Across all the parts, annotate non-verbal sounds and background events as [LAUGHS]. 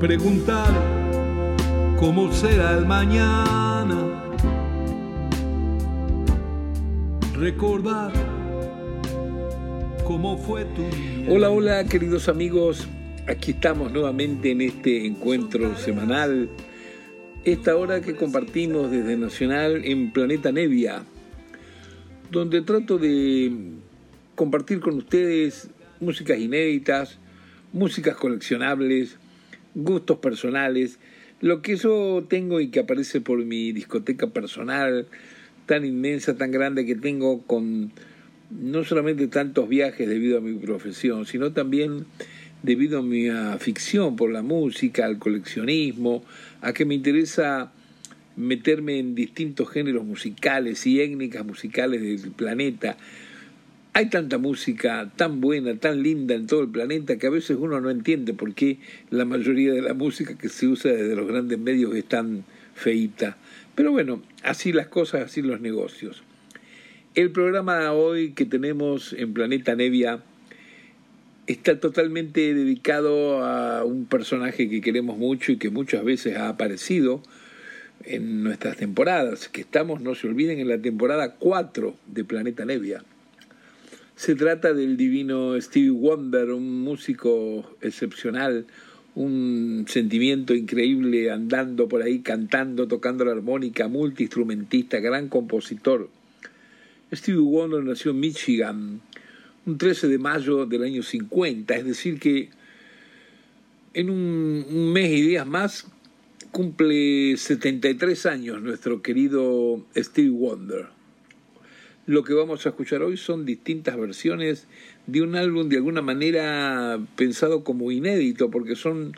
preguntar cómo será el mañana, recordar cómo fue tu Hola, hola queridos amigos, aquí estamos nuevamente en este encuentro semanal, esta hora que compartimos desde Nacional en Planeta Nevia, donde trato de compartir con ustedes músicas inéditas, músicas coleccionables, gustos personales, lo que yo tengo y que aparece por mi discoteca personal, tan inmensa, tan grande que tengo con no solamente tantos viajes debido a mi profesión, sino también debido a mi afición por la música, al coleccionismo, a que me interesa meterme en distintos géneros musicales y étnicas musicales del planeta, hay tanta música tan buena, tan linda en todo el planeta que a veces uno no entiende por qué la mayoría de la música que se usa desde los grandes medios es tan feita. Pero bueno, así las cosas, así los negocios. El programa hoy que tenemos en Planeta Nevia está totalmente dedicado a un personaje que queremos mucho y que muchas veces ha aparecido en nuestras temporadas, que estamos, no se olviden, en la temporada 4 de Planeta Nevia. Se trata del divino Stevie Wonder, un músico excepcional, un sentimiento increíble andando por ahí cantando, tocando la armónica, multiinstrumentista, gran compositor. Stevie Wonder nació en Michigan un 13 de mayo del año 50, es decir que en un, mes y días más cumple 73 años nuestro querido Stevie Wonder. Lo que vamos a escuchar hoy son distintas versiones de un álbum de alguna manera pensado como inédito, porque son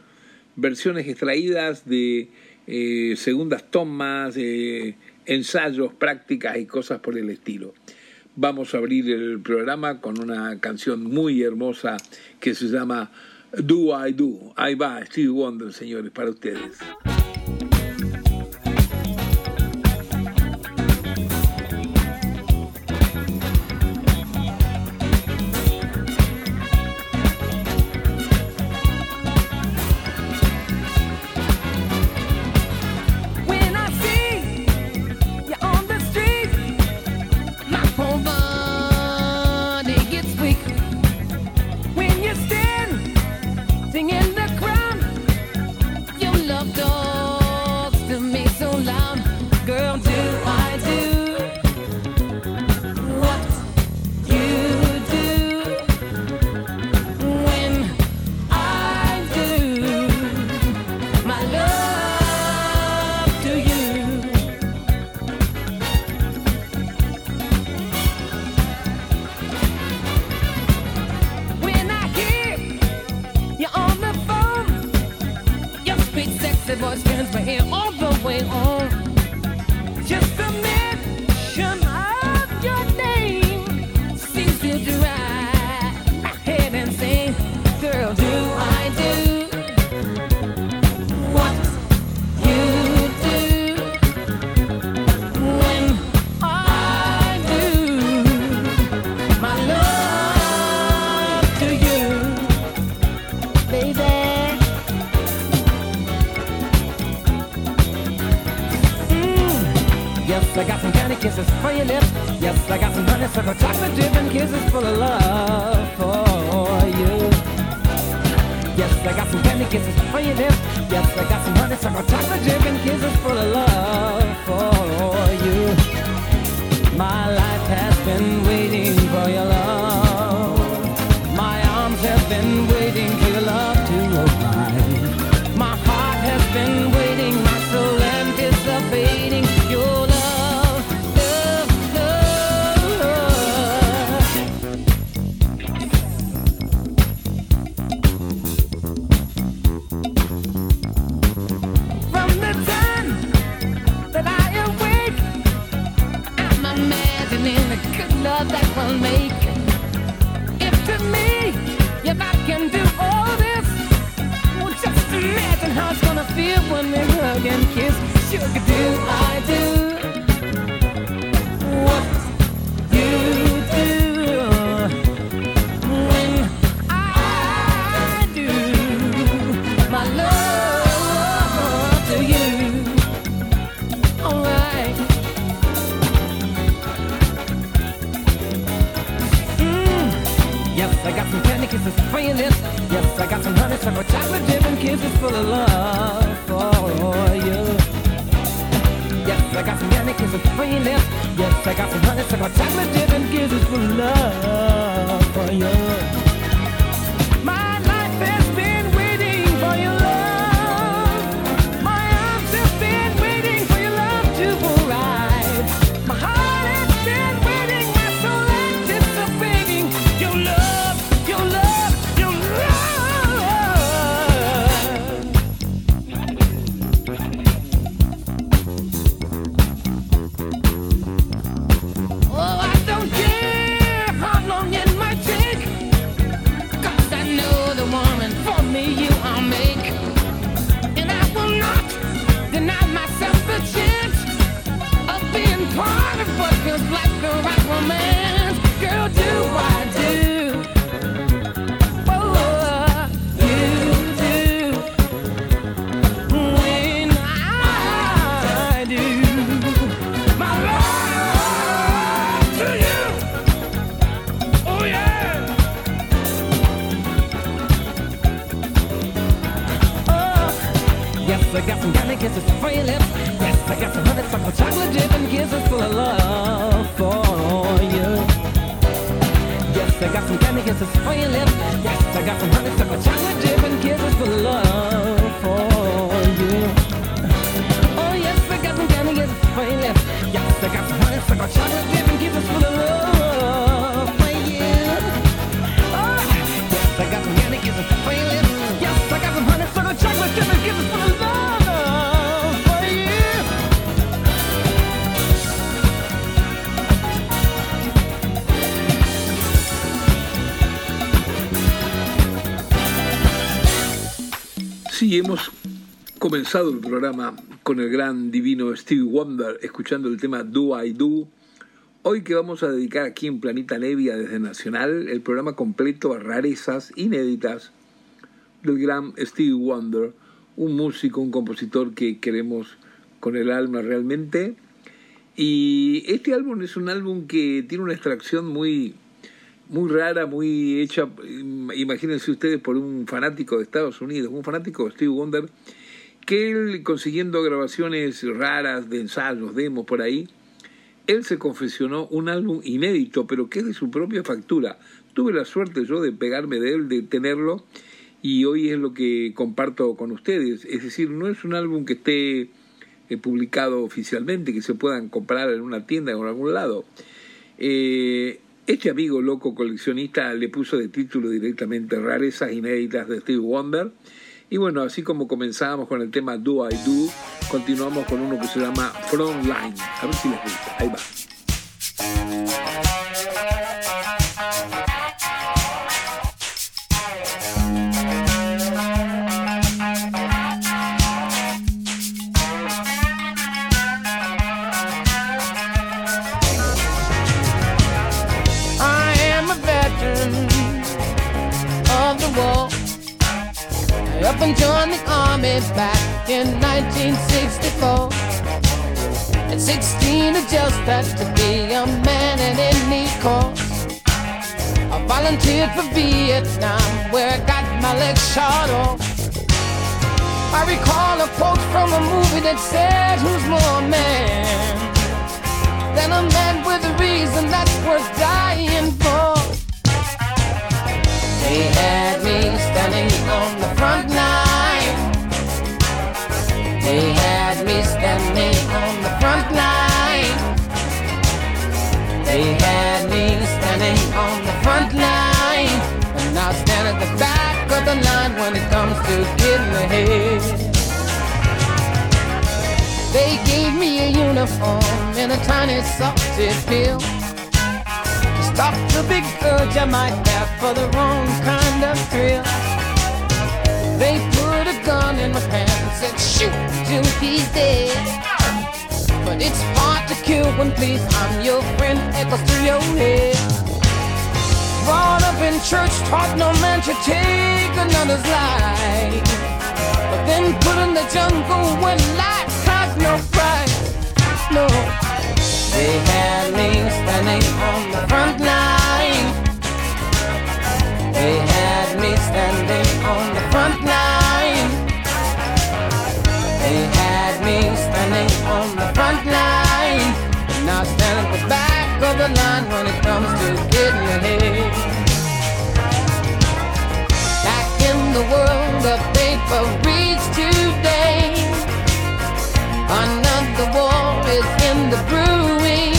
versiones extraídas de eh, segundas tomas, ensayos, prácticas y cosas por el estilo. Vamos a abrir el programa con una canción muy hermosa que se llama Do I Do. Ahí va, Steve Wonder, señores, para ustedes. Comenzado el programa con el gran divino Stevie Wonder, escuchando el tema Do I Do. Hoy que vamos a dedicar aquí en Planeta Nevia desde Nacional el programa completo a rarezas inéditas del gran Stevie Wonder, un músico, un compositor que queremos con el alma realmente. Y este álbum es un álbum que tiene una extracción muy muy rara, muy hecha, imagínense ustedes, por un fanático de Estados Unidos, un fanático de Steve Wonder, que él consiguiendo grabaciones raras de ensayos, demos por ahí, él se confesionó un álbum inédito, pero que es de su propia factura. Tuve la suerte yo de pegarme de él, de tenerlo, y hoy es lo que comparto con ustedes. Es decir, no es un álbum que esté eh, publicado oficialmente, que se puedan comprar en una tienda o en algún lado. Eh, este amigo loco coleccionista le puso de título directamente Rarezas inéditas de Steve Wonder. Y bueno, así como comenzábamos con el tema Do I Do, continuamos con uno que se llama Frontline. A ver si les gusta. Ahí va. Back in 1964. At 16, I just had to be a man in any cause. I volunteered for Vietnam, where I got my legs shot off. I recall a quote from a movie that said, Who's more man than a man with a reason that's worth dying for? They gave me a uniform and a tiny salted pill. To stop the big urge I might have for the wrong kind of thrill. They put a gun in my hand and shoot till he's dead. But it's hard to kill when please I'm your friend echoes through your head. Brought up in church, taught no man should take another's life. Then put in the jungle when life has no price. No, they had me standing on the front line. They had me standing on the front line. They had me standing on the front line. And I stand at the back of the line when it comes to getting ahead. The world of paper reads today. Another war is in the brewing.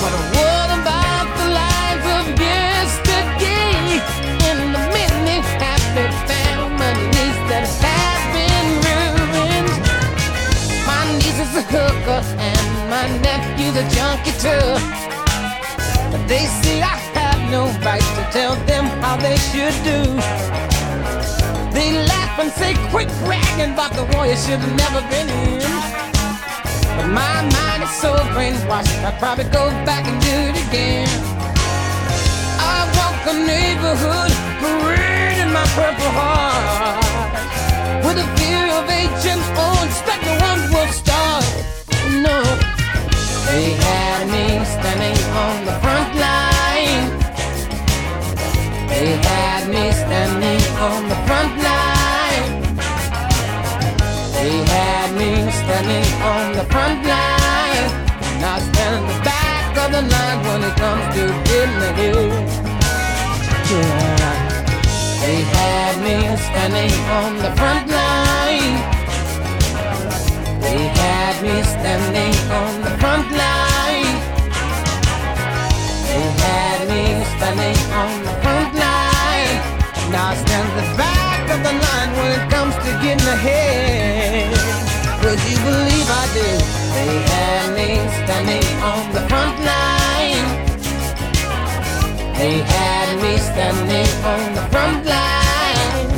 But what about the lives of yesterday? In the many happy families that have been ruined. My niece is a hooker and my nephew's a junkie too. They say I no right to tell them how they should do. They laugh and say, quit bragging about the war you should have never been in. But my mind is so brainwashed, I'd probably go back and do it again. I walk a neighborhood parade in my purple heart. With a fear of agents, oh, expect no one will start. No, they had me standing on the front line. They had me standing on the front line. They had me standing on the front line. And I stand in the back of the line when it comes to ahead. Yeah. They had me standing on the front line. They had me standing on the front line. They had me standing on getting ahead. Would you believe I did? They had me standing on the front line. They had me standing on the front line.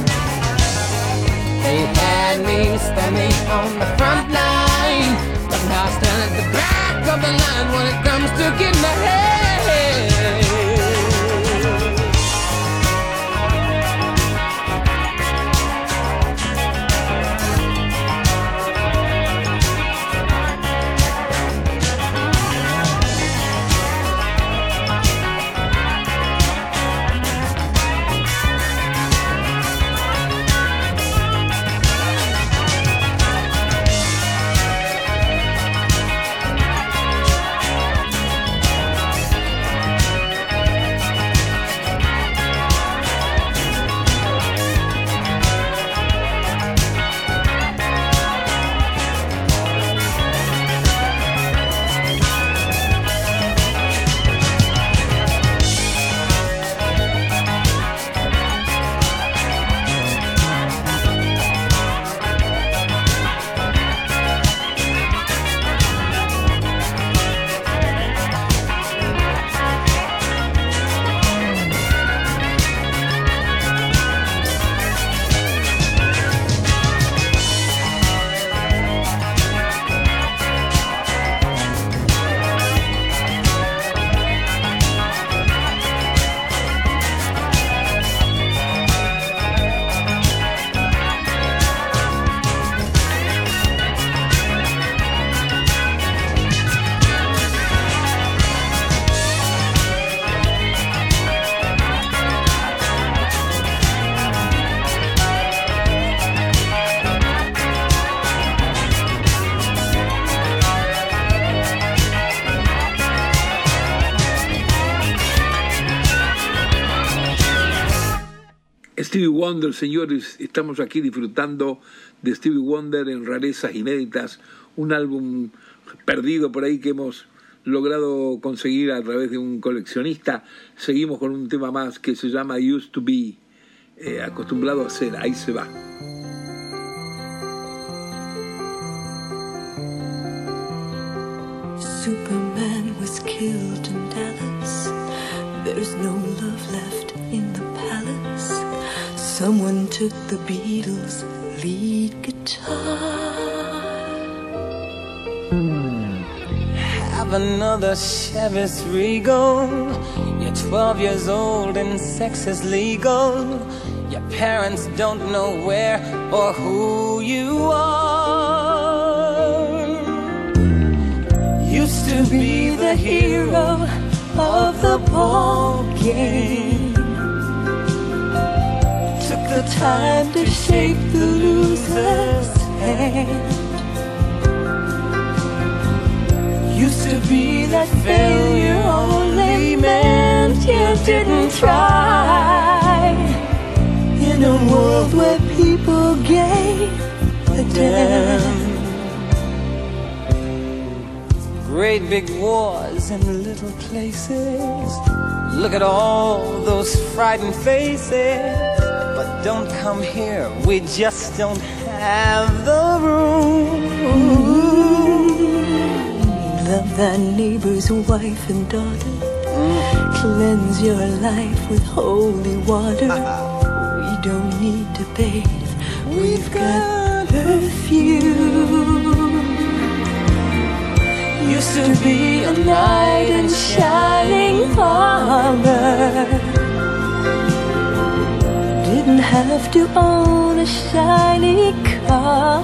They had me standing on the front line. But now I stand at the back of the line when it comes to getting ahead. Stevie Wonder, señores, estamos aquí disfrutando de Stevie Wonder en rarezas inéditas, un álbum perdido por ahí que hemos logrado conseguir a través de un coleccionista. Seguimos con un tema más que se llama Used to Be, eh, acostumbrado a ser, ahí se va. Superman was killed in Dallas. There's no love left Someone took the Beatles' lead guitar. Have another Chevys Regal. You're 12 years old and sex is legal. Your parents don't know where or who you are. Used to be the hero of the ball game. The time to shake the loser's hand. Used to be that failure only meant you didn't try. In a world where people gave a damn. Great big wars in little places. Look at all those frightened faces. But don't come here, we just don't have the room. Love thy neighbor's wife and daughter. Cleanse your life with holy water. [LAUGHS] we don't need to bathe. We've got perfume. Used to be a knight in shining armor. Didn't have to own a shiny car.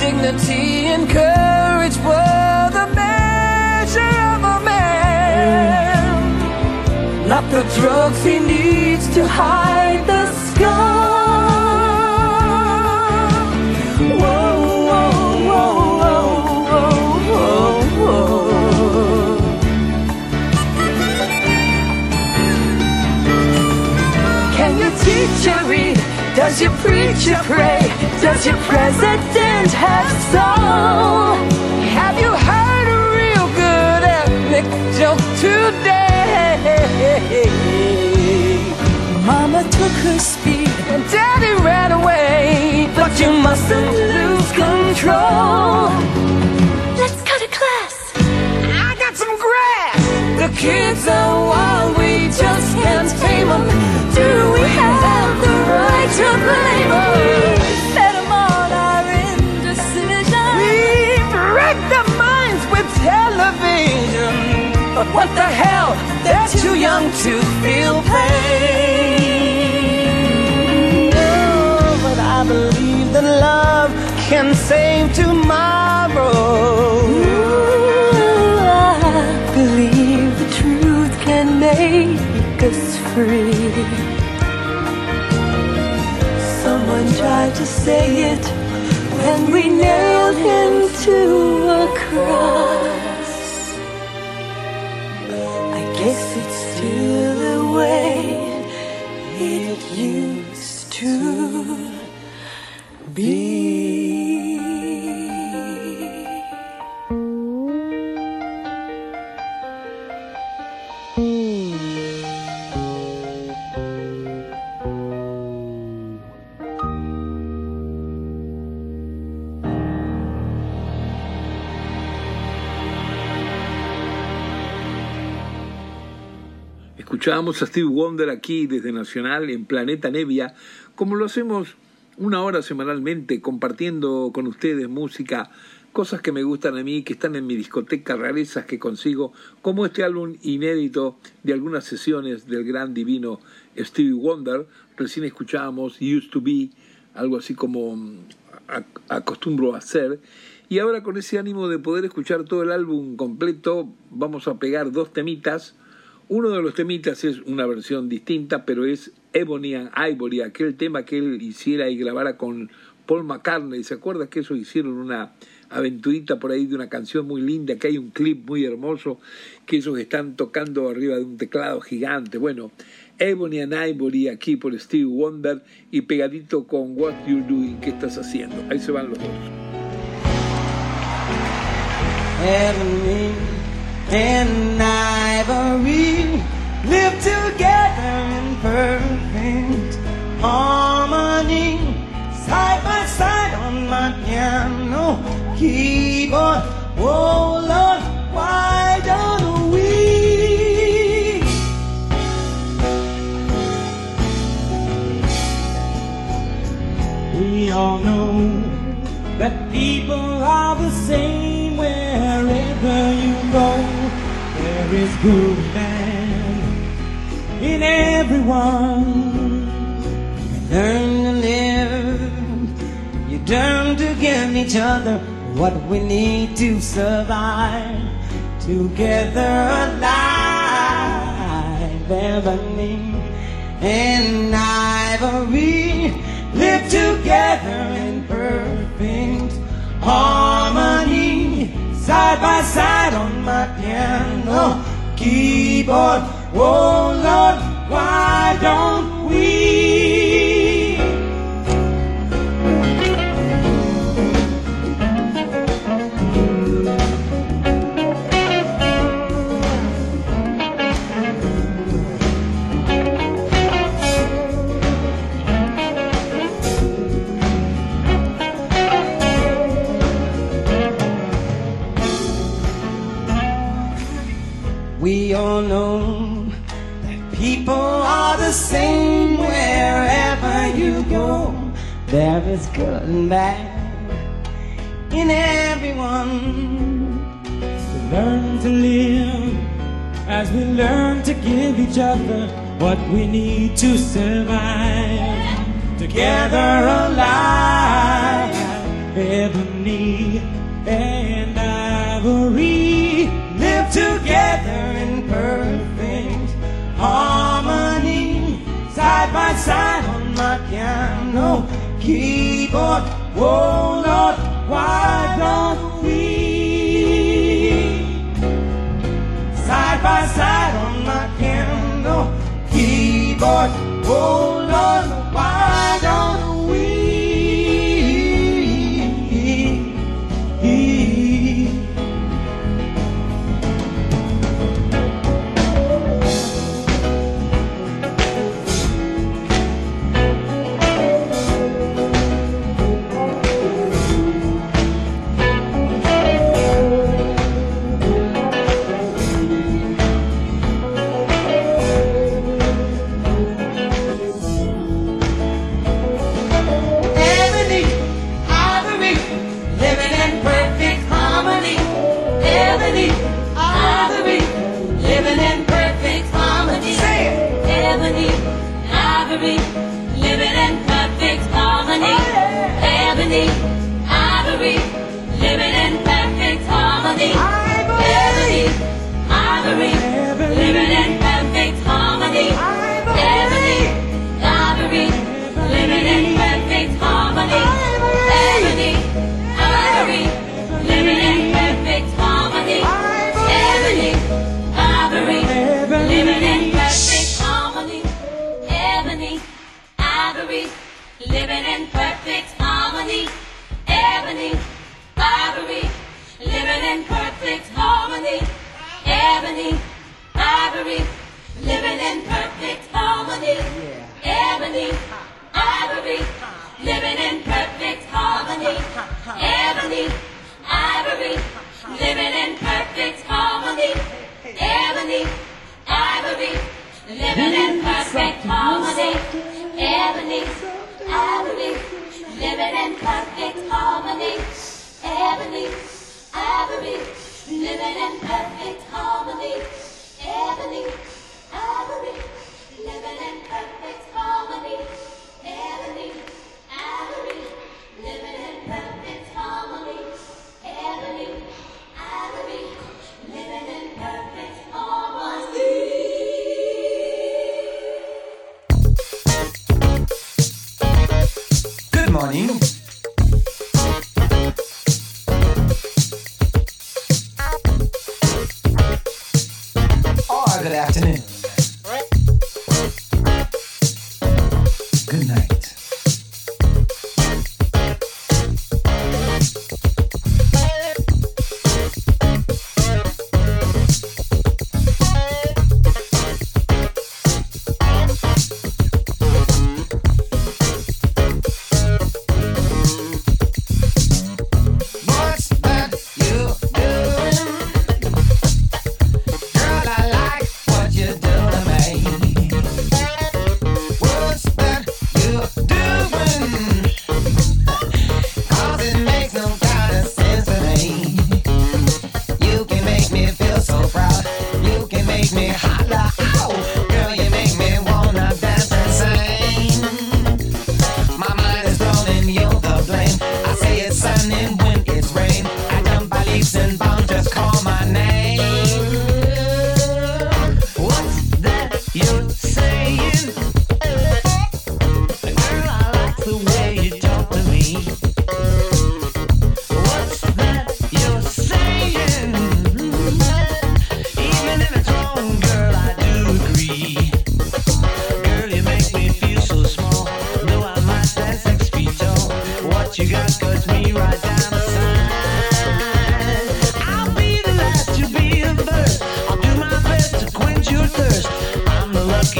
Dignity and courage were the measure of a man. Not the drugs he needs to hide the scar. Read? Does your preacher pray? Does your president have soul? Have you heard a real good ethnic joke today? Mama took her speed. And daddy ran away, but you mustn't lose control. Kids oh, are wild, we just can't tame them. Do we have the right to blame them? Set our indecision. We break their minds with television. But what the hell? They're too young to feel pain. Oh, but I believe that love can save tomorrow. Make us free. Someone tried to say it when we nailed him to a cross. I guess it's still the way it used to be. Escuchábamos a Steve Wonder aquí desde Nacional en Planeta Nevia, como lo hacemos una hora semanalmente, compartiendo con ustedes música, cosas que me gustan a mí, que están en mi discoteca, rarezas que consigo, como este álbum inédito de algunas sesiones del gran divino Stevie Wonder. Recién escuchábamos Used to Be, algo así como mm, ac- acostumbro a hacer. Y ahora con ese ánimo de poder escuchar todo el álbum completo, vamos a pegar dos temitas. Uno de los temitas es una versión distinta, pero es Ebony and Ivory, aquel tema que él hiciera y grabara con Paul McCartney. ¿Se acuerda que eso hicieron una aventurita por ahí de una canción muy linda, que hay un clip muy hermoso, que ellos están tocando arriba de un teclado gigante? Bueno, Ebony and Ivory aquí por Steve Wonder y pegadito con What You're Doing, ¿qué estás haciendo? Ahí se van los dos. Ebony and ivory together in perfect harmony. Side by side on my piano keyboard. Oh Lord, why don't we? We all know that people are the same wherever you go. There is good in everyone. Learn to live, you learn to give each other what we need to survive. Together alive, ebony and ivory live together in perfect harmony, side by side on my piano keyboard. Oh Lord, why don't we? Is good and bad in everyone. We learn to live as we learn to give each other what we need to survive. Together alive, ebony and ivory live together in perfect harmony, side by side on my piano keyboard. Oh Lord, why don't we? Side by side on my piano keyboard. Oh Lord, me. Living in perfect harmony. Ebony, ivory, living in perfect harmony. Ebony, ivory, living in perfect harmony. Ebony, ivory, living in perfect harmony. Ebony, ivory, living in perfect harmony. Ebony, ivory, living in perfect harmony. Ebony, ivory, living in perfect harmony. Ebony, ivory, living in perfect harmony. Ebony, ivory, living in perfect harmony. Marinho.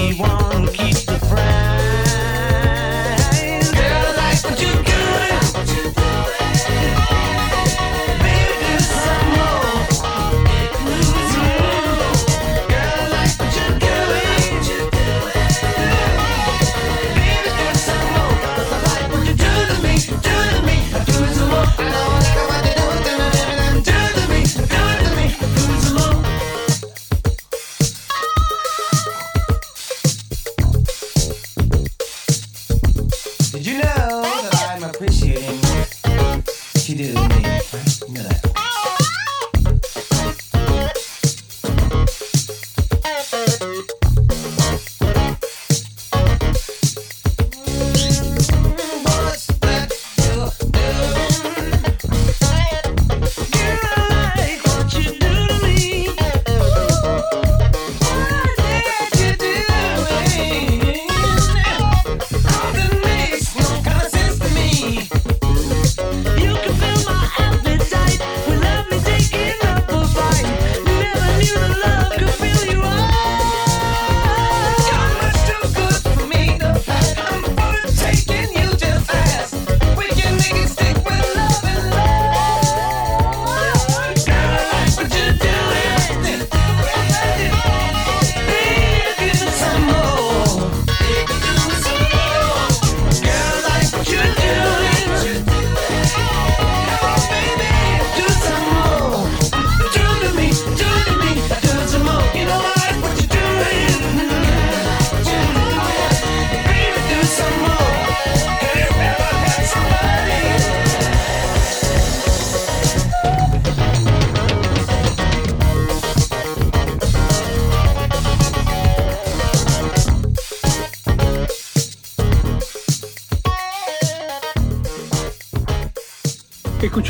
we want.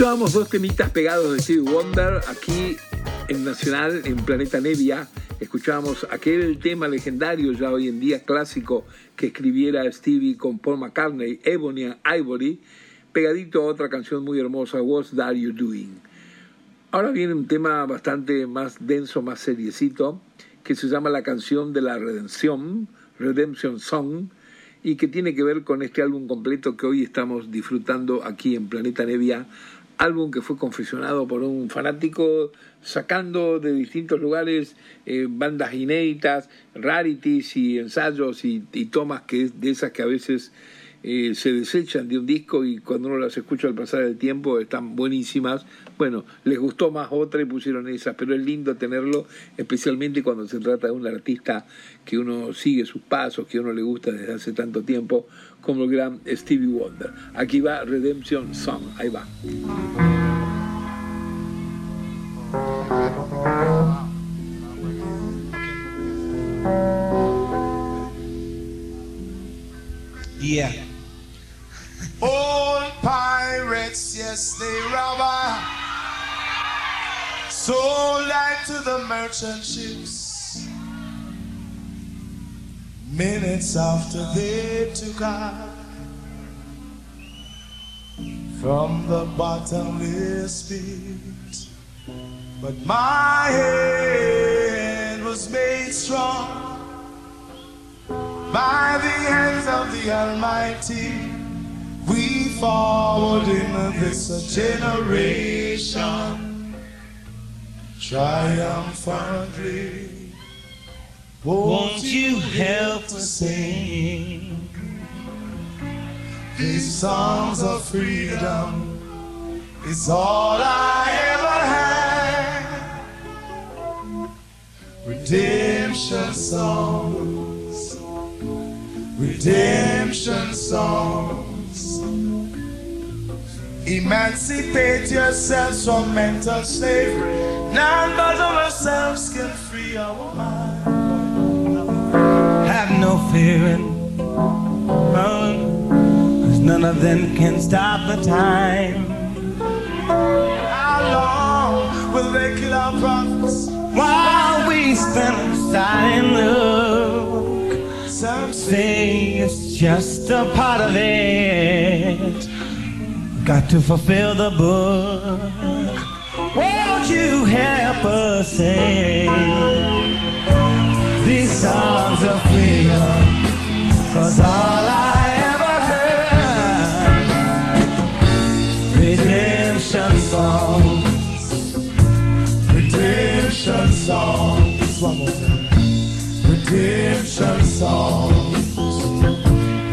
Escuchábamos dos temitas pegados de Stevie Wonder aquí en Nacional, en Planeta Nevia. Escuchábamos aquel tema legendario, ya hoy en día clásico, que escribiera Stevie con Paul McCartney, Ebony and Ivory, pegadito a otra canción muy hermosa, What's That You Doing. Ahora viene un tema bastante más denso, más seriecito, que se llama La canción de la redención, Redemption Song, y que tiene que ver con este álbum completo que hoy estamos disfrutando aquí en Planeta Nevia, álbum que fue confeccionado por un fanático sacando de distintos lugares eh, bandas inéditas, rarities y ensayos y, tomas que de esas que a veces eh, se desechan de un disco y cuando uno las escucha al pasar el tiempo están buenísimas. Bueno, les gustó más otra y pusieron esas, pero es lindo tenerlo, especialmente cuando se trata de un artista que uno sigue sus pasos, que uno le gusta desde hace tanto tiempo, como el gran Stevie Wonder. Aquí va Redemption Song, ahí va. Yeah. Old pirates, yes, they robber. Sold out to the merchant ships. Minutes after they took her from the bottomless pit. But my hand was made strong by the hands of the Almighty. We forward in this generation triumphantly. Won't you help us sing? These songs of freedom It's all I ever had. Redemption songs, redemption songs. Emancipate yourselves from mental slavery. None but ourselves can free our mind. No fear and run. There's of them can stop the time. How long will they kill our prophets? While we stand aside and look, Some say it's just a part of it. Got to fulfill the book. Won't you help us sing these songs of? Cause all I ever heard, redemption songs, redemption songs. One more time. Redemption songs.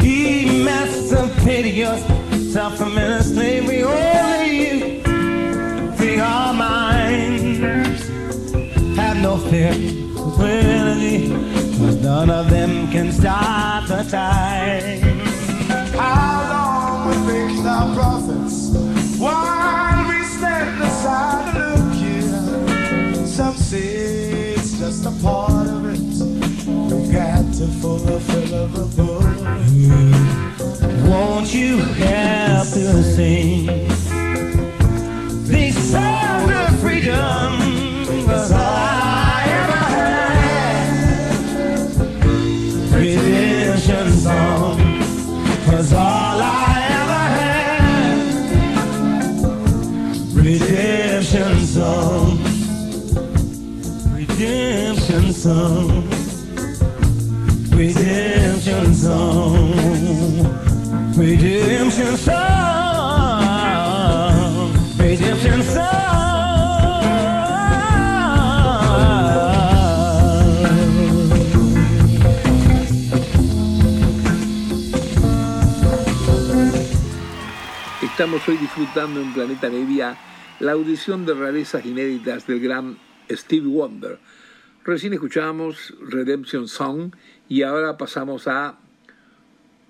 emancipate yourself from inner slavery. Only you free our minds. Have no fear, cause none of them can stop time. How long they kill our prophets? While we stand aside and look here. Some say it's just a part of it. We got to fulfill the book. Mm. Won't you help to sing Estamos hoy disfrutando en Planeta Nevia la audición de rarezas inéditas del gran Steve Wonder. Recién escuchábamos Redemption Song y ahora pasamos a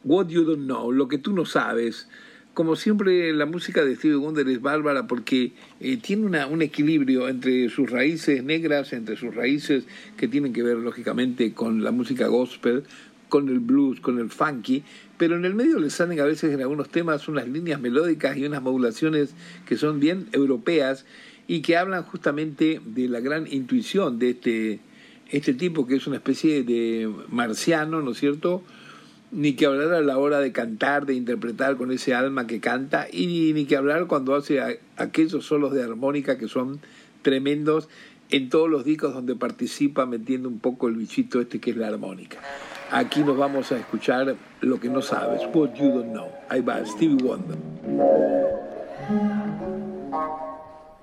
What You Don't Know, lo que tú no sabes. Como siempre, la música de Stevie Wonder es bárbara porque eh, tiene una- un equilibrio entre sus raíces negras, entre sus raíces que tienen que ver lógicamente con la música gospel, con el blues, con el funky, pero en el medio le salen a veces en algunos temas unas líneas melódicas y unas modulaciones que son bien europeas y que hablan justamente de la gran intuición de este, este tipo que es una especie de marciano, ¿no es cierto? ni que hablar a la hora de cantar, de interpretar con ese alma que canta, y ni que hablar cuando hace a- aquellos solos de armónica que son tremendos en todos los discos donde participa metiendo un poco el bichito este que es la armónica. Aquí nos vamos a escuchar lo que no sabes, What You Don't Know. Ahí va, Stevie Wonder.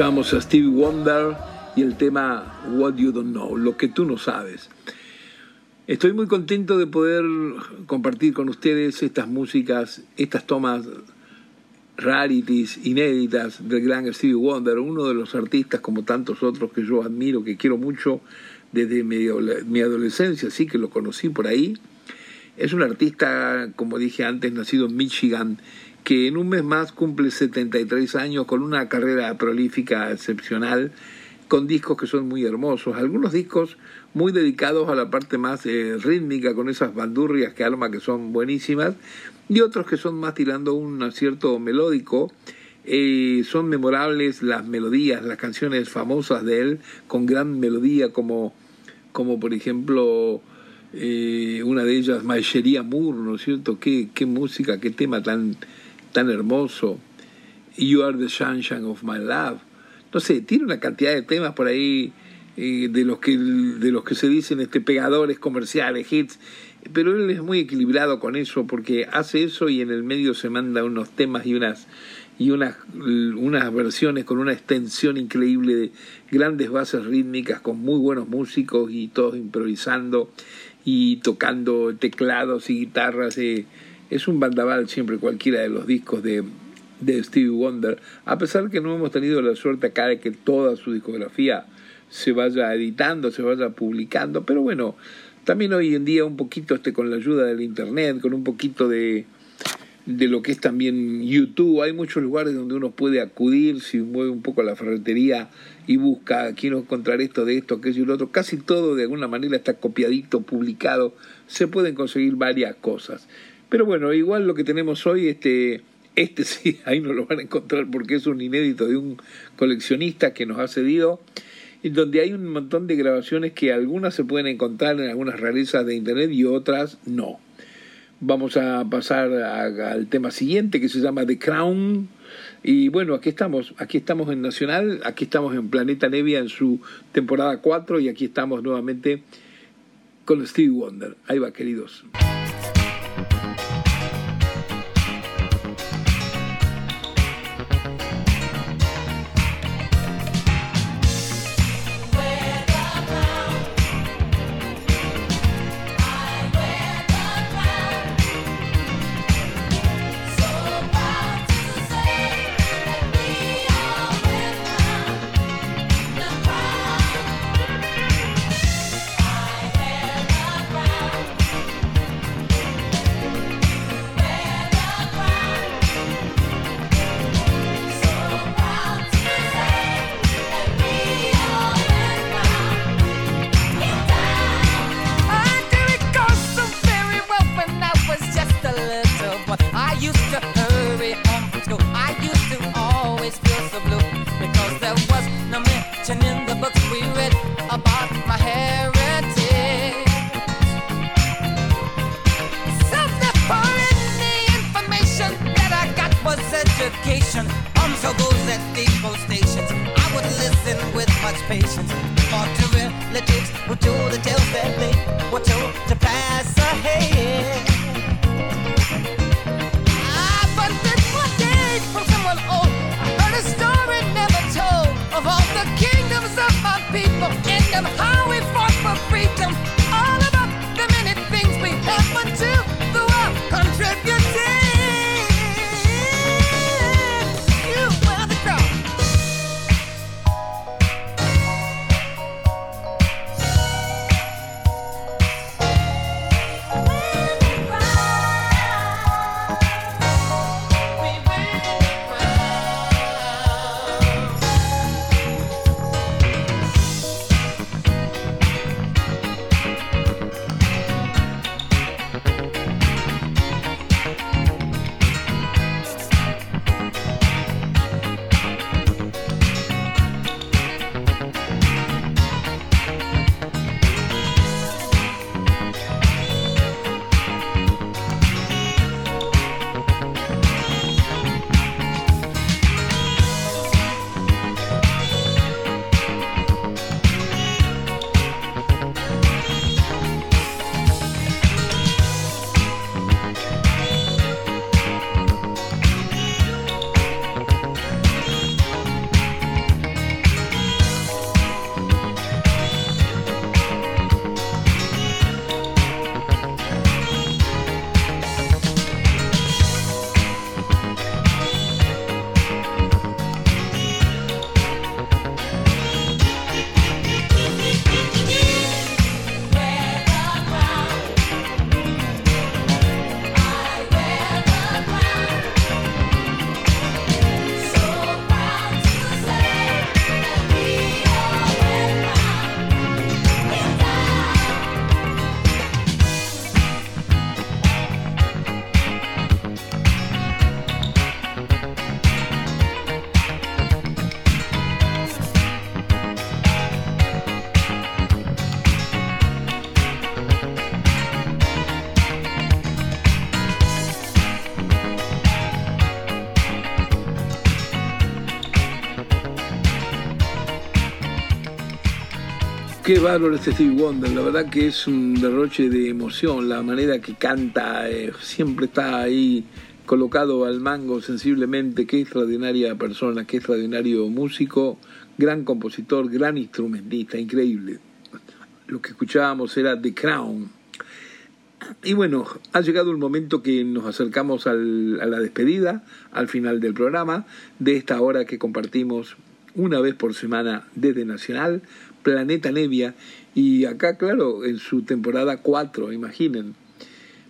Escuchábamos a Stevie Wonder y el tema What You Don't Know, lo que tú no sabes. Estoy muy contento de poder compartir con ustedes estas músicas, estas tomas rarities, inéditas del gran Stevie Wonder, uno de los artistas como tantos otros que yo admiro, que quiero mucho desde mi, adolescencia, sí que lo conocí por ahí. Es un artista, como dije antes, nacido en Michigan, que en un mes más cumple 73 años con una carrera prolífica excepcional, con discos que son muy hermosos, algunos discos muy dedicados a la parte más eh, rítmica, con esas bandurrias que alma que son buenísimas, y otros que son más tirando un acierto melódico. Eh, son memorables las melodías, las canciones famosas de él, con gran melodía, como, como por ejemplo eh, una de ellas, Maeshería Moore, ¿no es cierto? Qué, qué música, qué tema tan, tan hermoso. You are the sunshine of my love. No sé, tiene una cantidad de temas por ahí eh, de los que de los que se dicen este pegadores comerciales, hits, pero él es muy equilibrado con eso porque hace eso y en el medio se manda unos temas y unas y unas unas versiones con una extensión increíble de grandes bases rítmicas con muy buenos músicos y todos improvisando y tocando teclados y guitarras. Eh, es un bandaval siempre cualquiera de los discos de, de Stevie Wonder, a pesar que no hemos tenido la suerte acá de que toda su discografía se vaya editando, se vaya publicando, pero bueno, también hoy en día un poquito este con la ayuda del internet, con un poquito de, de lo que es también YouTube, hay muchos lugares donde uno puede acudir, si mueve un poco la ferretería y busca, quiero encontrar esto, de esto, aquello y lo otro, casi todo de alguna manera está copiadito, publicado, se pueden conseguir varias cosas. Pero bueno, igual lo que tenemos hoy, este, este [LAUGHS] sí, ahí no lo van a encontrar porque es un inédito de un coleccionista que nos ha cedido, en donde hay un montón de grabaciones que algunas se pueden encontrar en algunas rarezas de internet y otras no. Vamos a pasar al tema siguiente que se llama The Crown. Y bueno, aquí estamos, aquí estamos en Nacional, aquí estamos en Planeta Nevia en su temporada 4 y aquí estamos nuevamente con Stevie Wonder. Ahí va, queridos. Qué bárbaro este Steve Wonder, la verdad que es un derroche de emoción, la manera que canta, eh, siempre está ahí colocado al mango sensiblemente, qué extraordinaria persona, qué extraordinario músico, gran compositor, gran instrumentista, increíble. Lo que escuchábamos era The Crown. Y bueno, ha llegado el momento que nos acercamos a la despedida, al final del programa, de esta hora que compartimos una vez por semana desde Nacional, Planeta Nevia, y acá, claro, en su temporada 4, imaginen.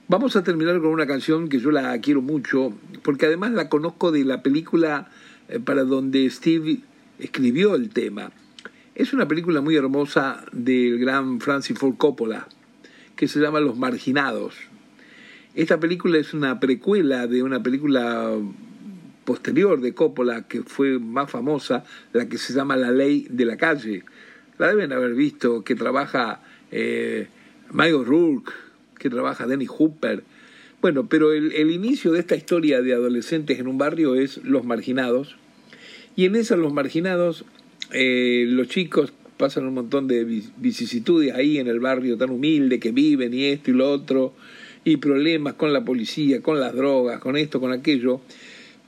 Vamos a terminar con una canción que yo la quiero mucho, porque además la conozco de la película eh, para donde Steve escribió el tema. Es una película muy hermosa del gran Francis Ford Coppola, que se llama Los Marginados. Esta película es una precuela de una película posterior de Coppola que fue más famosa, la que se llama La Ley de la Calle. La deben haber visto, que trabaja eh, Michael Rourke, que trabaja Dennis Hooper. Bueno, pero el, el inicio de esta historia de adolescentes en un barrio es Los Marginados. Y en esa Los Marginados, eh, los chicos pasan un montón de vi- vicisitudes ahí en el barrio tan humilde que viven y esto y lo otro, y problemas con la policía, con las drogas, con esto, con aquello.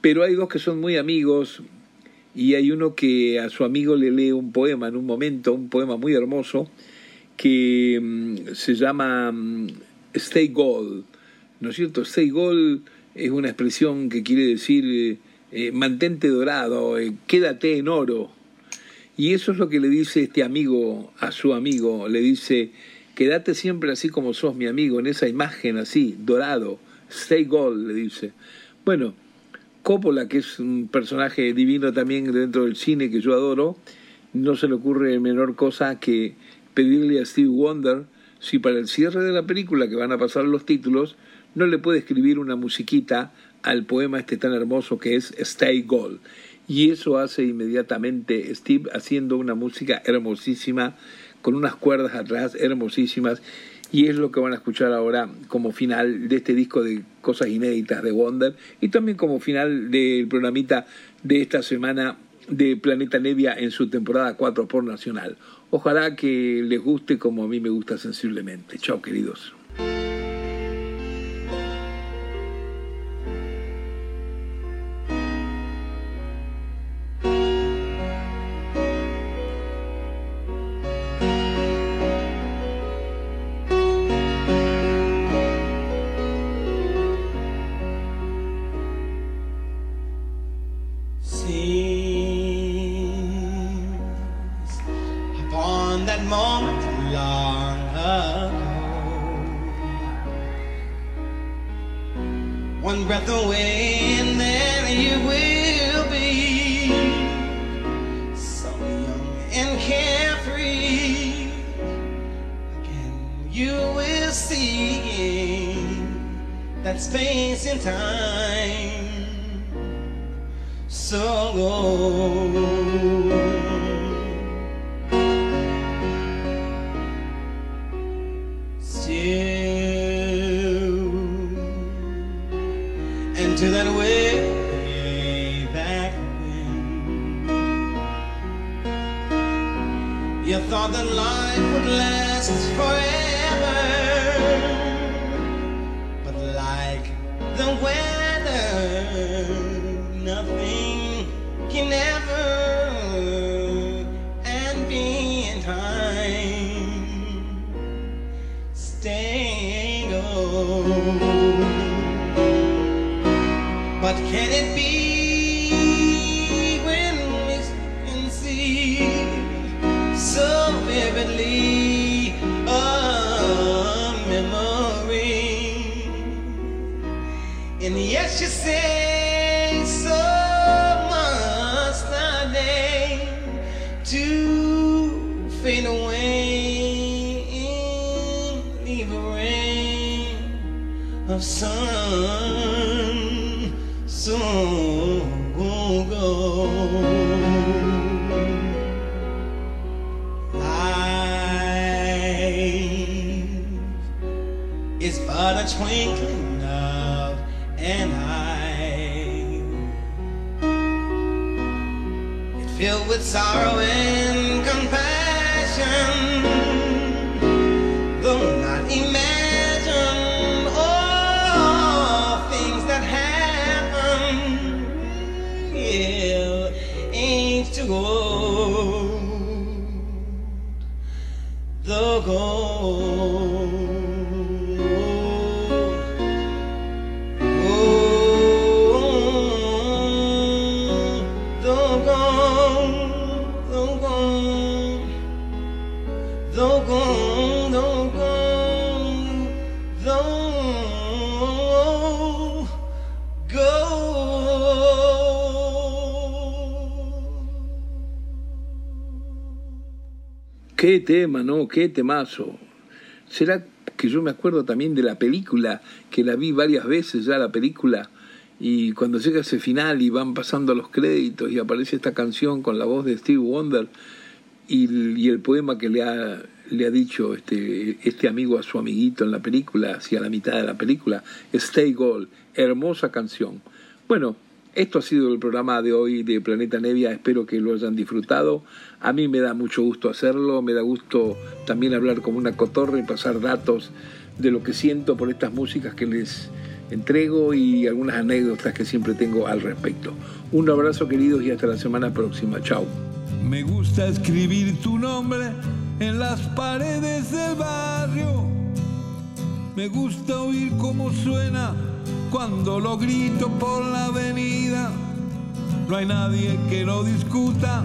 Pero hay dos que son muy amigos y hay uno que a su amigo le lee un poema en un momento, un poema muy hermoso, que mm, se llama mm, Stay Gold. ¿No es cierto? Stay Gold es una expresión que quiere decir eh, eh, mantente dorado, eh, quédate en oro. Y eso es lo que le dice este amigo a su amigo. Le dice, quédate siempre así como sos mi amigo, en esa imagen así, dorado. Stay gold, le dice. Bueno, Coppola, que es un personaje divino también dentro del cine que yo adoro, no se le ocurre menor cosa que pedirle a Steve Wonder si para el cierre de la película, que van a pasar los títulos, no le puede escribir una musiquita al poema este tan hermoso que es Stay Gold. Y eso hace inmediatamente Steve haciendo una música hermosísima, con unas cuerdas atrás hermosísimas, y es lo que van a escuchar ahora como final de este disco de cosas inéditas de Wonder, y también como final del programita de esta semana de Planeta Nevia en su temporada 4 por Nacional. Ojalá que les guste como a mí me gusta sensiblemente. Chao, queridos. To that way back when you thought that life would last forever but like the weather, nothing can ever and be in time. Stay gold. Can it be sorrow and compassion, though not imagine all things that happen. Yeah, ain't too old, the gold. Qué tema, ¿no? Qué temazo. ¿Será que yo me acuerdo también de la película, que la vi varias veces ya la película, y cuando llega ese final y van pasando los créditos y aparece esta canción con la voz de Steve Wonder y, el poema que le ha, le dicho este, este amigo a su amiguito en la película, hacia la mitad de la película, Stay Gold, hermosa canción. Bueno, esto ha sido el programa de hoy de Planeta Nevia, espero que lo hayan disfrutado. A mí me da mucho gusto hacerlo, me da gusto también hablar como una cotorra y pasar datos de lo que siento por estas músicas que les entrego y algunas anécdotas que siempre tengo al respecto. Un abrazo queridos y hasta la semana próxima. Chao. Me gusta escribir tu nombre en las paredes del barrio. Me gusta oír cómo suena cuando lo grito por la avenida. No hay nadie que lo discuta.